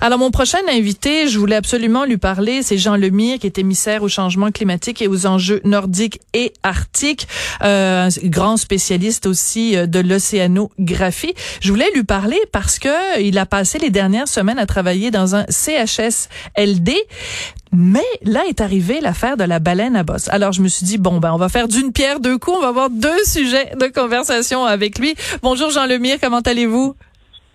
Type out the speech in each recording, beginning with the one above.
Alors, mon prochain invité, je voulais absolument lui parler, c'est Jean Lemire, qui est émissaire au changement climatique et aux enjeux nordiques et arctiques, euh, grand spécialiste aussi euh, de l'océanographie. Je voulais lui parler parce que il a passé les dernières semaines à travailler dans un CHSLD. Mais là est arrivée l'affaire de la baleine à bosse. Alors je me suis dit bon ben on va faire d'une pierre deux coups, on va avoir deux sujets de conversation avec lui. Bonjour Jean Lemire, comment allez-vous?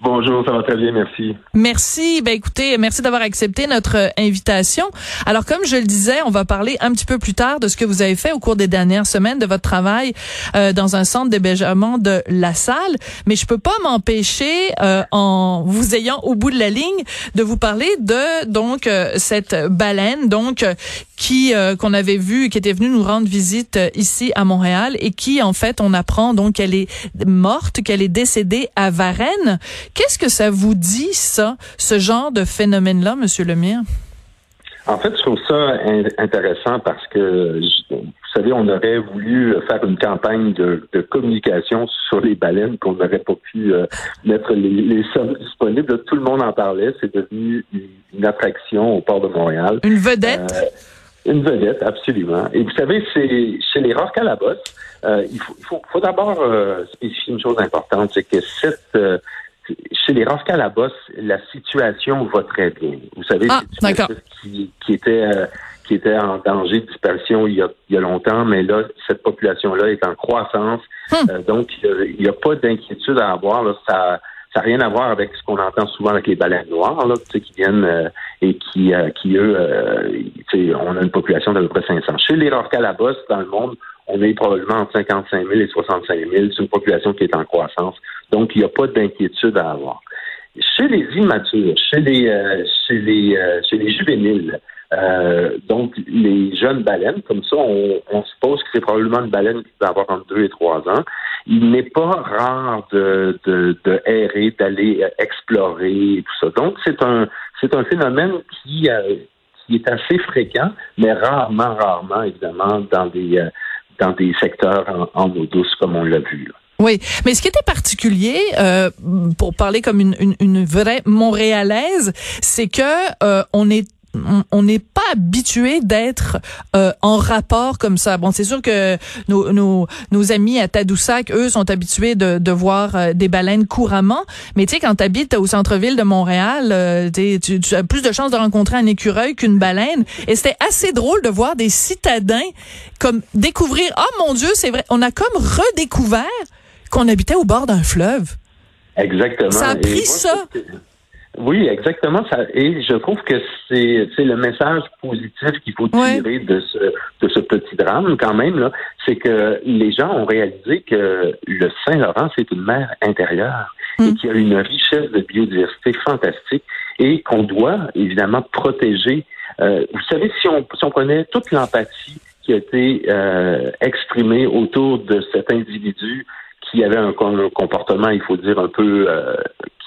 Bonjour, ça va très bien, merci. Merci. Ben écoutez, merci d'avoir accepté notre euh, invitation. Alors comme je le disais, on va parler un petit peu plus tard de ce que vous avez fait au cours des dernières semaines de votre travail euh, dans un centre d'hébergement de La Salle, mais je peux pas m'empêcher euh, en vous ayant au bout de la ligne de vous parler de donc cette baleine donc qui qu'on avait vu qui était venue nous rendre visite ici à Montréal et qui en fait on apprend donc qu'elle est morte, qu'elle est décédée à Varennes. Qu'est-ce que ça vous dit, ça, ce genre de phénomène-là, Monsieur Lemire? En fait, je trouve ça intéressant parce que, vous savez, on aurait voulu faire une campagne de, communication sur les baleines qu'on n'aurait pas pu euh, mettre les, sommes disponibles. Tout le monde en parlait. C'est devenu une, attraction au port de Montréal. Une vedette? Euh, une vedette, absolument. Et vous savez, c'est chez les rocs à la bosse, euh, il faut, faut, d'abord spécifier une chose importante, c'est que cette chez les Rafka la bosse, la situation va très bien. Vous savez, ah, c'est qui, qui était euh, qui était en danger de disparition il y a, il y a longtemps, mais là, cette population-là est en croissance. Hmm. Euh, donc, il n'y a, pas d'inquiétude à avoir. Là, ça ça n'a rien à voir avec ce qu'on entend souvent avec les baleines noires, là, qui viennent euh, et qui, qui eux, on a une population d'à peu près 500. Chez les Rafka la bosse, dans le monde, on est probablement entre 55 000 et 65 000. C'est une population qui est en croissance. Donc, il n'y a pas d'inquiétude à avoir. Chez les immatures, chez les, euh, chez les, euh, chez les juvéniles, euh, donc les jeunes baleines, comme ça, on, suppose que c'est probablement une baleine qui va avoir entre 2 et 3 ans. Il n'est pas rare de, errer, d'aller explorer et tout ça. Donc, c'est un, c'est un phénomène qui, qui est assez fréquent, mais rarement, rarement, évidemment, dans des dans des secteurs en, eau douce, comme on l'a vu. Oui, mais ce qui était particulier, euh, pour parler comme une, une, vraie Montréalaise, c'est que euh, on est on n'est pas habitué d'être euh, en rapport comme ça. Bon, c'est sûr que nos, nos, nos, amis à Tadoussac, eux, sont habitués de, de voir euh, des baleines couramment. Mais tu sais, quand tu habites au centre-ville de Montréal, euh, tu, tu, as plus de chances de rencontrer un écureuil qu'une baleine. Et c'était assez drôle de voir des citadins comme découvrir, oh mon Dieu, c'est vrai, on a comme redécouvert qu'on habitait au bord d'un fleuve. Exactement. Ça a pris ça. Oui, exactement. Ça, et je trouve que c'est, le message positif qu'il faut tirer de ce de ce petit drame quand même là, c'est que les gens ont réalisé que le Saint-Laurent c'est une mer intérieure et mm. qu'il y a une richesse de biodiversité fantastique et qu'on doit évidemment protéger. Euh, vous savez, si on si on prenait toute l'empathie qui a été euh, exprimée autour de cet individu qui avait un, comportement, il faut dire, un peu euh,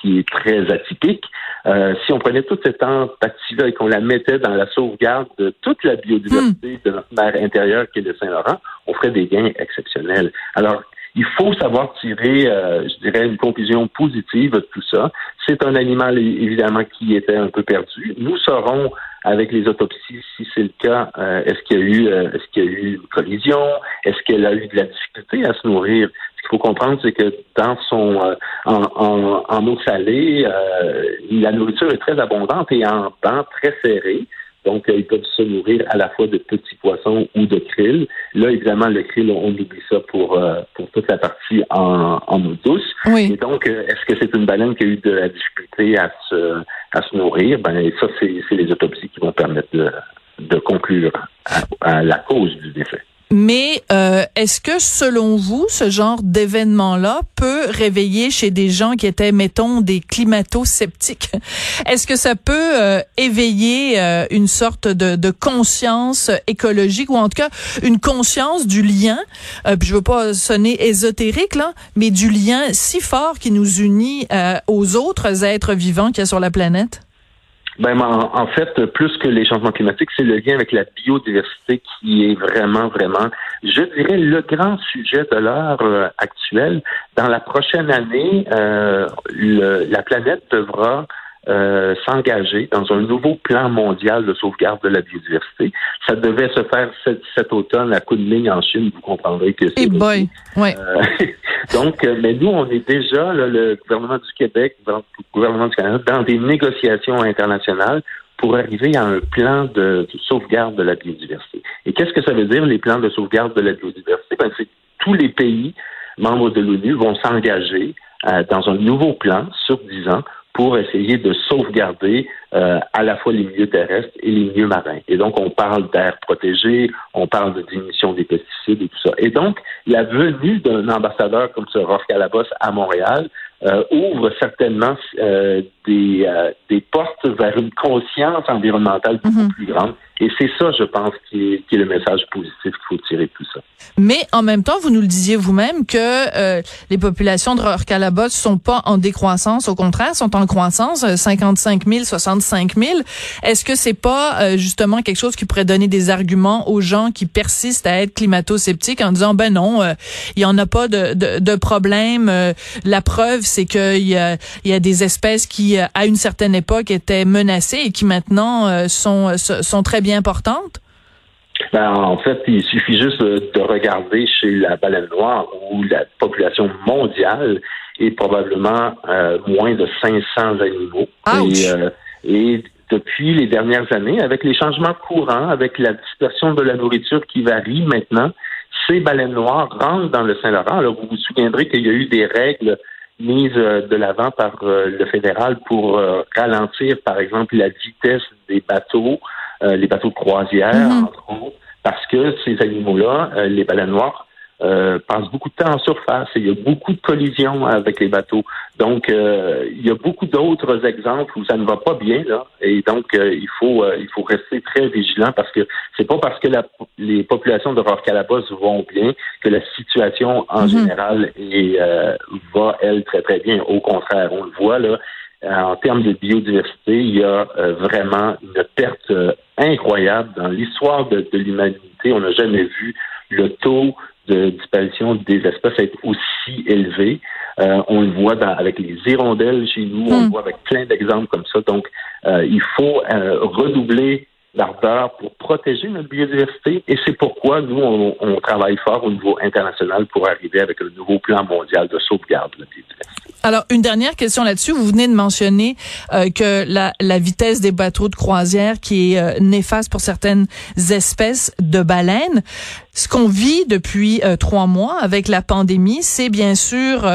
qui est très atypique. Euh, si on prenait toute cette empathie-là et qu'on la mettait dans la sauvegarde de toute la biodiversité de notre mer intérieure qui est le Saint-Laurent, on ferait des gains exceptionnels. Alors, il faut savoir tirer, euh, je dirais, une conclusion positive de tout ça. C'est un animal, évidemment, qui était un peu perdu. Nous saurons, avec les autopsies, si c'est le cas, euh, est-ce qu'il y a eu, est-ce qu'il y a eu une collision, est-ce qu'elle a eu de la difficulté à se nourrir? Qu'il faut comprendre, c'est que dans son euh, en, en, eau salée, euh, la nourriture est très abondante et en banc très serré. Donc, euh, ils peuvent se nourrir à la fois de petits poissons ou de krill. Là, évidemment, le krill, on oublie ça pour, pour toute la partie en, en eau douce. Et donc, est-ce que c'est une baleine qui a eu de la difficulté à se, à se nourrir? Ben, ça, c'est les autopsies qui vont permettre de, de conclure à la cause du décès. Mais euh, est-ce que selon vous, ce genre d'événement-là peut réveiller chez des gens qui étaient, mettons, des climato-sceptiques, est-ce que ça peut euh, éveiller euh, une sorte de, de, conscience écologique ou en tout cas une conscience du lien, puis je veux pas sonner ésotérique là, mais du lien si fort qui nous unit aux autres êtres vivants qu'il y a sur la planète? Ben, en, fait, plus que les changements climatiques, c'est le lien avec la biodiversité qui est vraiment, vraiment, je dirais, le grand sujet de l'heure euh, actuelle. Dans la prochaine année, euh, la planète devra euh, s'engager dans un nouveau plan mondial de sauvegarde de la biodiversité. Ça devait se faire cet, automne à Kunming en Chine. Vous comprendrez que c'est. Hey boy, ouais. Euh, donc, euh, mais nous, on est déjà le gouvernement du Québec, le gouvernement du Canada, dans des négociations internationales pour arriver à un plan de, sauvegarde de la biodiversité. Et qu'est-ce que ça veut dire les plans de sauvegarde de la biodiversité? Ben, c'est tous les pays membres de l'ONU vont s'engager dans un nouveau plan sur dix ans pour essayer de sauvegarder euh, à la fois les milieux terrestres et les milieux marins. Et donc, on parle d'air protégé, on parle de diminution des pesticides et tout ça. Et donc, la venue d'un ambassadeur comme ce Rolf Calabos à Montréal euh, ouvre certainement euh, des, des portes vers une conscience environnementale beaucoup mhm. plus grande et c'est ça, je pense, qui est, qui est le message positif qu'il faut tirer de tout ça. Mais en même temps, vous nous le disiez vous-même que euh, les populations de ne sont pas en décroissance, au contraire, sont en croissance, 55 000, 65 000. Est-ce que c'est pas euh, justement quelque chose qui pourrait donner des arguments aux gens qui persistent à être climato-sceptiques en disant ben non, euh, il y en a pas de, de, de problème. la preuve, c'est qu'il y a, y a des espèces qui, à une certaine époque, étaient menacées et qui maintenant sont, sont très importante? Ben, en fait, il suffit juste de regarder chez la baleine noire où la population mondiale est probablement euh, moins de 500 animaux. Et, euh, et, depuis les dernières années, avec les changements courants, avec la dispersion de la nourriture qui varie maintenant, ces baleines noires rentrent dans le Saint-Laurent. Alors, vous vous souviendrez qu'il y a eu des règles mises euh, de l'avant par le fédéral pour ralentir, par exemple, la vitesse des bateaux, euh, les bateaux de croisière, mhm. entre autres, parce que ces animaux-là, euh, les baleines noires, euh, passent beaucoup de temps en surface et il y a beaucoup de collisions avec les bateaux. Donc, il y a beaucoup d'autres exemples où ça ne va pas bien là, et donc il faut il faut rester très vigilant parce que c'est pas parce que la, les populations de Rorcalabos vont bien que la situation en mhm. général est, va elle très très bien. Au contraire, on le voit là, euh, en termes de biodiversité, il y a euh, vraiment une perte euh, incroyable dans l'histoire de, l'humanité. On n'a jamais vu le taux de disparition des espèces être aussi élevé. on le voit avec les hirondelles chez nous, on le hmm. voit avec plein d'exemples comme ça. Donc, il faut redoubler l'ardeur pour protéger notre biodiversité et c'est pourquoi nous, on, on, travaille fort au niveau international pour arriver avec un nouveau plan mondial de sauvegarde de la biodiversité. Alors, une dernière question là-dessus. Vous venez de mentionner euh, que la, la, vitesse des bateaux de croisière qui est euh, néfaste pour certaines espèces de baleines. Ce qu'on vit depuis euh, trois mois avec la pandémie, c'est bien sûr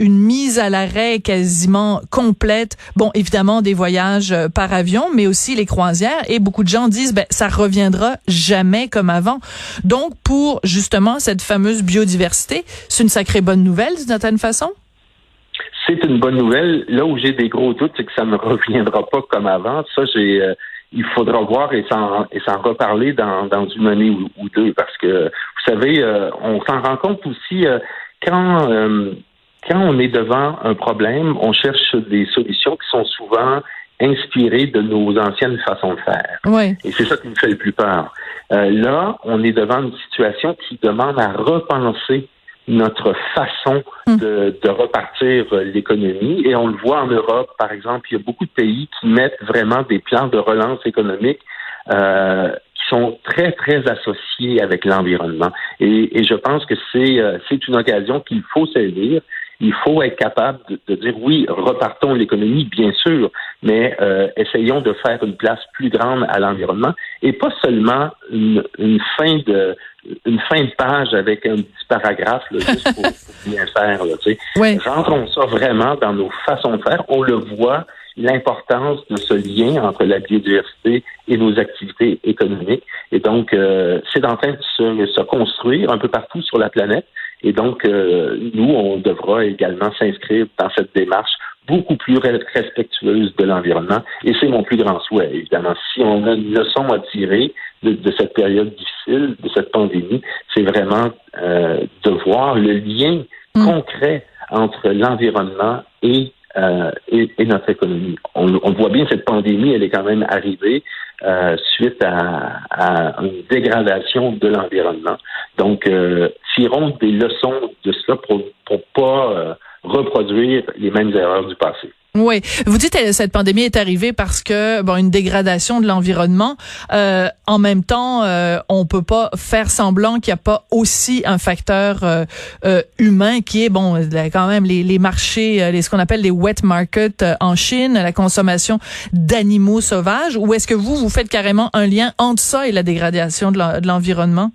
une mise à l'arrêt quasiment complète. Bon, évidemment, des voyages par avion, mais aussi les croisières. Et beaucoup de gens disent, ben, ça reviendra jamais comme avant. Donc, pour justement cette fameuse biodiversité, c'est une sacrée bonne nouvelle d'une certaine façon? C'est une bonne nouvelle. Là où j'ai des gros doutes, c'est que ça ne reviendra pas comme avant. Ça, j'ai euh, il faudra voir et s'en et s'en reparler dans, dans une année ou, deux parce que vous savez, euh, on s'en rend compte aussi euh, quand quand on est devant un problème, on cherche des solutions qui sont souvent inspirées de nos anciennes façons de faire. Oui. Et c'est ça qui me fait le plus peur. là, on est devant une situation qui demande à repenser notre façon hmm. de, de repartir l'économie. Et on le voit en Europe, par exemple, il y a beaucoup de pays qui mettent vraiment des plans de relance économique euh, qui sont très, très associés avec l'environnement. Et, et, je pense que c'est euh, c'est une occasion qu'il faut saisir il faut être capable de, dire oui, repartons l'économie, bien sûr, mais euh, essayons de faire une place plus grande à l'environnement et pas seulement une, fin de une fin de page avec un petit paragraphe juste pour, bien faire. Là, tu sais. Rentrons ça vraiment dans nos façons de faire. On le voit, l'importance de ce lien entre la biodiversité et nos activités économiques. Et donc, euh, c'est en train de se, se construire un peu partout sur la planète. Et donc, euh, nous, on devra également s'inscrire dans cette démarche beaucoup plus respectueuse de l'environnement. Et c'est mon plus grand souhait, évidemment. Si on a une leçon à tirer de, cette période difficile, de cette pandémie, c'est vraiment euh, de voir le lien mm. concret entre l'environnement et euh, et, notre économie. On, on, voit bien cette pandémie, elle est quand même arrivée euh, suite à, à, une dégradation de l'environnement. Donc, euh, tirons des leçons de cela pour ne pas euh, reproduire les mêmes erreurs du passé. Oui, vous dites que cette pandémie est arrivée parce que bon une dégradation de l'environnement. Euh, en même temps, euh, on peut pas faire semblant qu'il n'y a pas aussi un facteur euh, euh, humain qui est bon quand même les, les marchés, les ce qu'on appelle les wet markets en Chine, la consommation d'animaux sauvages. Ou est-ce que vous vous faites carrément un lien entre ça et la dégradation de l'environnement?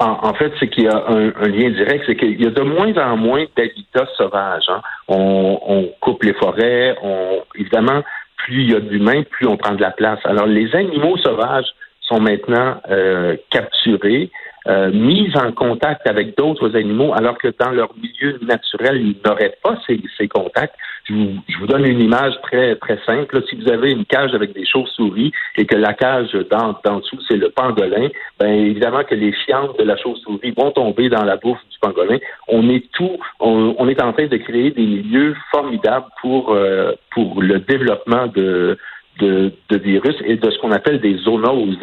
En, fait, c'est qu'il y a un, lien direct, c'est qu'il y a de moins en moins d'habitats sauvages. Hein. On, coupe les forêts, on, évidemment, plus il y a d'humains, plus on prend de la place. Alors, les animaux sauvages sont maintenant euh, capturés, euh, mis en contact avec d'autres animaux, alors que dans leur milieu naturel, ils n'auraient pas ces, ces contacts. Je vous, je vous, donne une image très très simple. Si vous avez une cage avec des chauves-souris et que la cage dans, dans dessous c'est le pangolin, ben évidemment que les fientes de la chauve-souris vont tomber dans la bouffe du pangolin. On est tout, on, on est en train de créer des milieux formidables pour euh, pour le développement de, de, de virus et de ce qu'on appelle des zoonoses.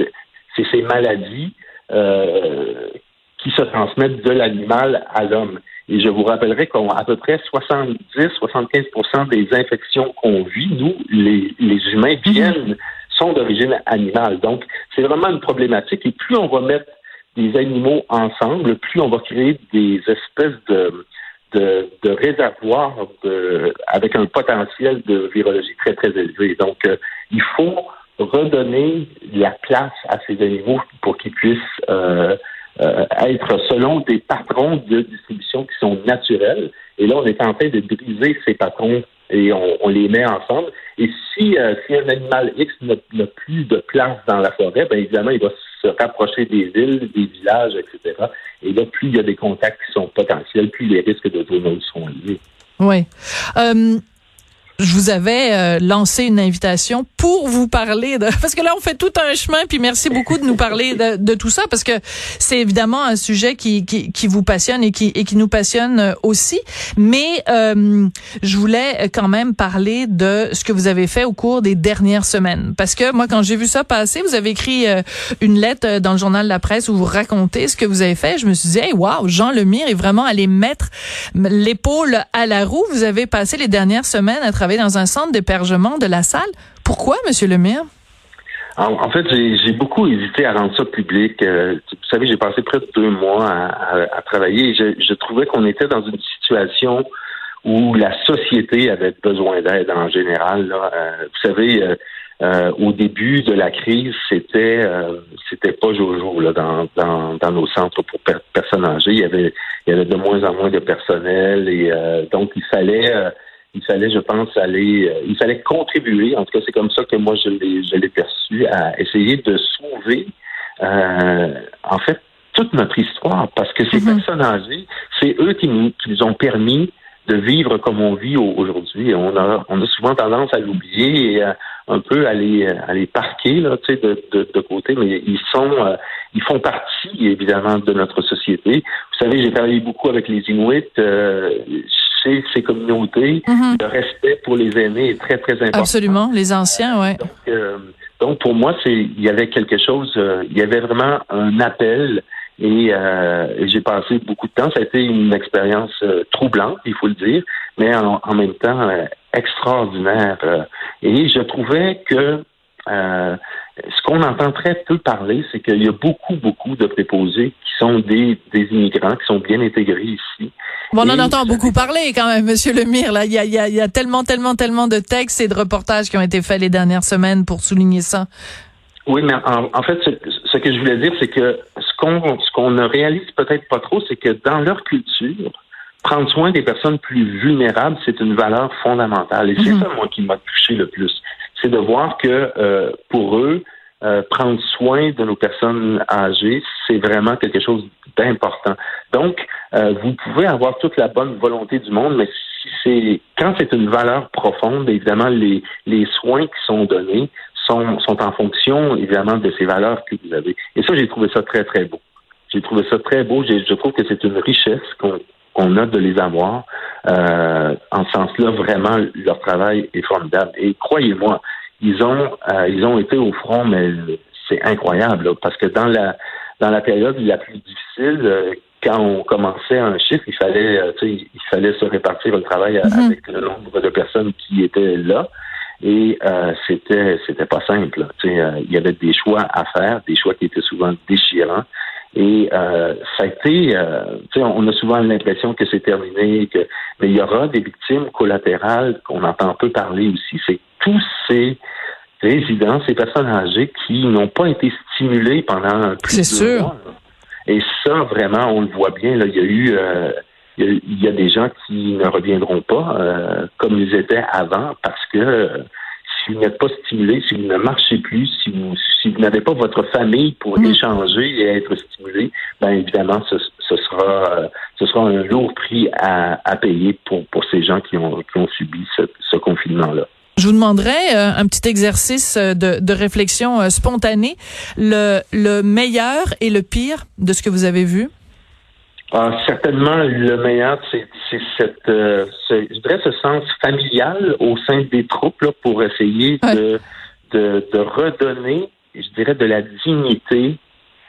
C'est ces maladies euh, qui se transmettent de l'animal à l'homme. Et je vous rappellerai qu'à peu près 70-75% des infections qu'on vit, nous, les, les humains, mhm. viennent, sont d'origine animale. Donc, c'est vraiment une problématique. Et plus on va mettre des animaux ensemble, plus on va créer des espèces de, de, de réservoirs de, avec un potentiel de virologie très, très élevé. Donc, euh, il faut redonner la place à ces animaux pour qu'ils puissent euh, euh, être selon des patrons de distribution qui sont naturels. Et là, on est en train de briser ces patrons et on, les met ensemble. Et si, euh, si un animal X n'a plus de place dans la forêt, bien évidemment, il va se rapprocher des villes, des villages, etc. Et là, plus il y a des contacts qui sont potentiels, plus les risques de zoonose sont élevés. Oui je vous avais euh, lancé une invitation pour vous parler de parce que là on fait tout un chemin puis merci beaucoup de nous parler de, de tout ça parce que c'est évidemment un sujet qui, qui, qui vous passionne et qui et qui nous passionne euh, aussi. Mais euh, je voulais quand même parler de ce que vous avez fait au cours des dernières semaines. Parce que moi quand j'ai vu ça passer vous avez écrit une lettre dans le journal de la presse où vous racontez ce que vous avez fait. Je me suis dit hey wow Jean Lemire est vraiment allé mettre l'épaule à la roue. Vous avez passé les dernières semaines à travers dans un centre d'hébergement de la salle? Pourquoi, Monsieur Lemire? En, en fait, j'ai beaucoup hésité à rendre ça public. Euh, vous savez, j'ai passé près de deux mois à, travailler. Je, je, trouvais qu'on était dans une situation où la société avait besoin d'aide en général. Euh, vous savez, euh, au début de la crise, c'était c'était pas jour là, dans, nos centres pour personnes âgées. Il y avait il y avait de moins en moins de personnel et donc il fallait il fallait, je pense, aller, euh, il fallait contribuer, en tout cas c'est comme ça que moi je l'ai, je l'ai perçu, à essayer de sauver, euh, en fait, toute notre histoire, parce que ces mm-hmm. personnes âgées, c'est eux qui nous, qui nous ont permis de vivre comme on vit aujourd'hui. On a, on a souvent tendance à l'oublier et à, un peu à les, à les parquer là, tu sais, de, de, de, côté, mais ils sont, euh, ils font partie évidemment de notre société. Vous savez, j'ai travaillé beaucoup avec les Inuits. Euh, ces communautés, mhm. le respect pour les aînés est très, très important. Absolument, les anciens, oui. Donc, euh, donc, pour moi, c'est il y avait quelque chose, euh, il y avait vraiment un appel euh, et, j'ai passé beaucoup de temps. Ça a été une expérience troublante, il faut le dire, mais en, en même temps extraordinaire. et je trouvais que ce qu'on entend très peu parler, c'est qu'il y a beaucoup, beaucoup de préposés qui sont des, des immigrants, qui sont bien intégrés ici. Bon, on en entend beaucoup parler quand même, Monsieur Lemire. Là, il y a, y, y a tellement, tellement, tellement de textes et de reportages qui ont été faits les dernières semaines pour souligner ça. Oui, mais en, fait, ce, que je voulais dire, c'est que qu'on ce qu'on ne réalise peut-être pas trop, c'est que dans leur culture, prendre soin des personnes plus vulnérables, c'est une valeur fondamentale. Et c'est mhm. ça, moi, qui m'a touché le plus c'est de voir que euh, pour eux, euh, prendre soin de nos personnes âgées, c'est vraiment quelque chose d'important. Donc, euh, vous pouvez avoir toute la bonne volonté du monde, mais si c'est quand c'est une valeur profonde, évidemment, les, les soins qui sont donnés sont, sont en fonction, évidemment, de ces valeurs que vous avez. Et ça, j'ai trouvé ça très, très beau. J'ai trouvé ça très beau. Je trouve que c'est une richesse qu'on qu'on a de les avoir. Euh, en ce sens-là, vraiment, leur travail est formidable. Et croyez-moi, ils ont euh, ils ont été au front, mais c'est incroyable parce que dans la dans la période la plus difficile, euh, quand on commençait un chiffre, il fallait, euh, il fallait se répartir le travail mm-hmm. avec le nombre de personnes qui étaient là. Et euh, c'était c'était pas simple. Euh, il y avait des choix à faire, des choix qui étaient souvent déchirants. Et euh, ça a été, euh, on a souvent l'impression que c'est terminé, que mais il y aura des victimes collatérales qu'on entend peu parler aussi. C'est tous ces résidents, ces personnes âgées qui n'ont pas été stimulés pendant plus de sûr. mois. Et ça, vraiment, on le voit bien. Là, il y a eu euh, il y a des gens qui ne reviendront pas euh, comme ils étaient avant parce que euh, si vous n'êtes pas stimulé, si vous ne marchez plus, si vous si vous n'avez pas votre famille pour mm. échanger et être stimulé, bien évidemment, ce, sera ce sera un lourd prix à, à payer pour, pour ces gens qui ont qui ont subi ce, ce confinement-là. Je vous demanderais euh, un petit exercice de, de réflexion spontanée, le, le meilleur et le pire de ce que vous avez vu? Ah, certainement, le meilleur, c'est cette, euh, ce, je dirais, ce sens familial au sein des troupes là, pour essayer de, de, de, redonner, je dirais, de la dignité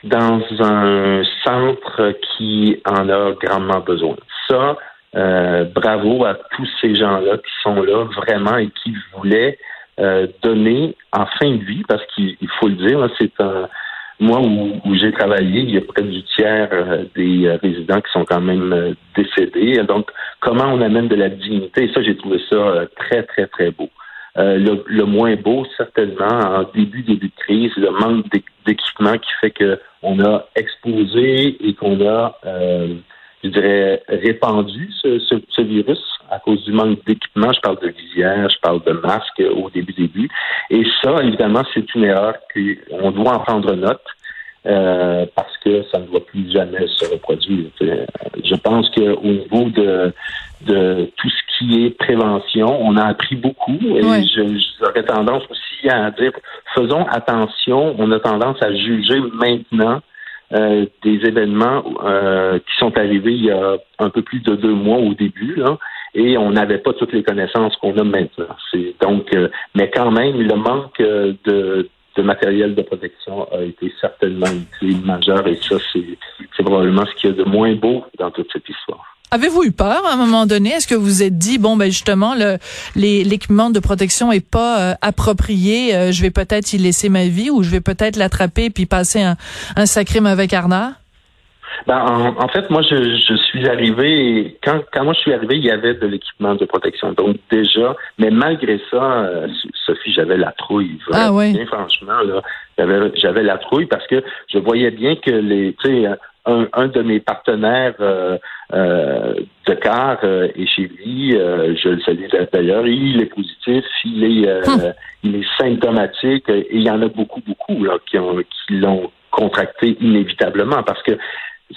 dans un centre qui en a grandement besoin. Ça, euh, bravo à tous ces gens-là qui sont là vraiment et qui voulaient euh, donner en fin de vie, parce qu'il faut le dire, c'est un moi, où, j'ai travaillé, il y a près du tiers euh, des euh, résidents qui sont quand même euh, décédés. Donc, comment on amène de la dignité? Ça, j'ai trouvé ça très, très, très beau. Le, moins beau, certainement, en début, début de crise, le manque d'équipement qui fait qu'on a exposé et qu'on a, je dirais, répandu ce, ce, virus à cause du manque d'équipement. Je parle de visière, je parle de masque au début, début. Et ça, évidemment, c'est une erreur qu'on doit en prendre note. Euh, parce que ça ne doit plus jamais se reproduire. Je pense qu'au niveau de, de tout ce qui est prévention, on a appris beaucoup et j'aurais tendance aussi à dire faisons attention. On a tendance à juger maintenant euh, des événements euh, qui sont arrivés il y a un peu plus de deux mois au début, là, et on n'avait pas toutes les connaissances qu'on a maintenant. C'est donc, euh, mais quand même, le manque de, de matériel de protection a été certainement une majeur, et ça, c'est probablement ce qu'il y a de moins beau dans toute cette histoire. Avez-vous eu peur à un moment donné? Est-ce que vous vous êtes dit, bon, ben justement, le, l'équipement de protection est pas euh, approprié, euh, je vais peut-être y laisser ma vie ou je vais peut-être l'attraper puis passer un, un sacré mauvais Arnaud? Ben, en, fait, moi, je, je suis arrivé, quand, quand moi je suis arrivé, il y avait de l'équipement de protection. Donc, déjà, mais malgré ça, euh, Sophie, j'avais la trouille. Ah, oui. franchement, là, j'avais, j'avais la trouille parce que je voyais bien que les, tu sais, un, un, de mes partenaires euh, euh, de car euh, est chez lui. je le salue d'ailleurs. Il est positif, il est, hum. il est symptomatique et il y en a beaucoup, beaucoup là, qui, ont, qui l'ont contracté inévitablement parce que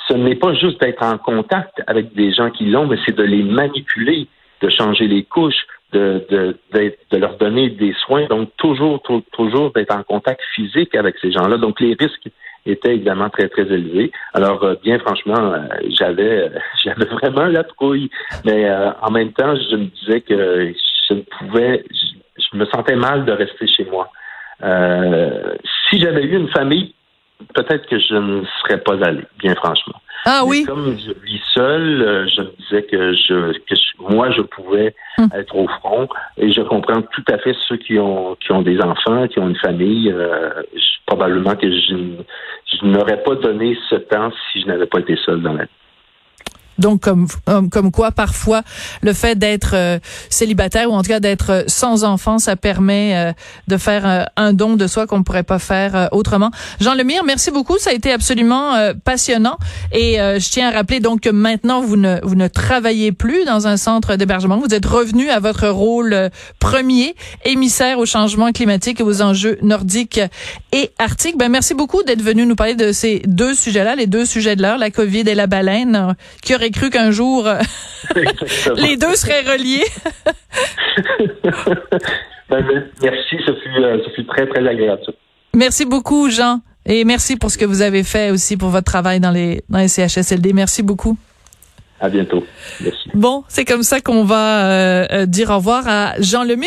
ce n'est pas juste d'être en contact avec des gens qui l'ont, mais c'est de les manipuler, de changer les couches, de, de, de leur donner des soins. Donc, toujours, toujours d'être en contact physique avec ces gens-là. Donc, les risques étaient évidemment très, très élevés. Alors, euh, bien franchement, euh, j'avais j'avais vraiment la trouille. Mais euh, en même temps, je me disais que je ne pouvais, je, me sentais mal de rester chez moi. si j'avais eu une famille peut-être que je ne serais pas allé, bien franchement. Ah oui? Comme je vis seul, euh, je me disais que je, que moi je pouvais hum. être au front et je comprends tout à fait ceux qui ont qui ont des enfants, qui ont une famille. Euh, probablement que je, je n'aurais pas donné ce temps si je n'avais pas été seul dans la vie. Donc comme comme quoi parfois le fait d'être euh, célibataire ou en tout cas d'être euh, sans enfant, ça permet euh, de faire un don de soi qu'on ne pourrait pas faire autrement. Jean Lemire, merci beaucoup, ça a été absolument passionnant et je tiens à rappeler donc que maintenant vous ne vous ne travaillez plus dans un centre d'hébergement, vous êtes revenu à votre rôle premier, émissaire au changement climatique et aux enjeux nordiques et arctiques. Ben merci beaucoup d'être venu nous parler de ces deux sujets-là, les deux sujets de l'heure, la Covid et la baleine cru qu'un jour euh, les deux seraient reliés. Ben, merci, ça fut, euh, ça fut très, très agréable. Merci beaucoup, Jean. Et merci pour ce que vous avez fait aussi pour votre travail dans les, dans les CHSLD. Merci beaucoup. À bientôt. Merci. Bon, c'est comme ça qu'on va euh, dire au revoir à Jean Lemire.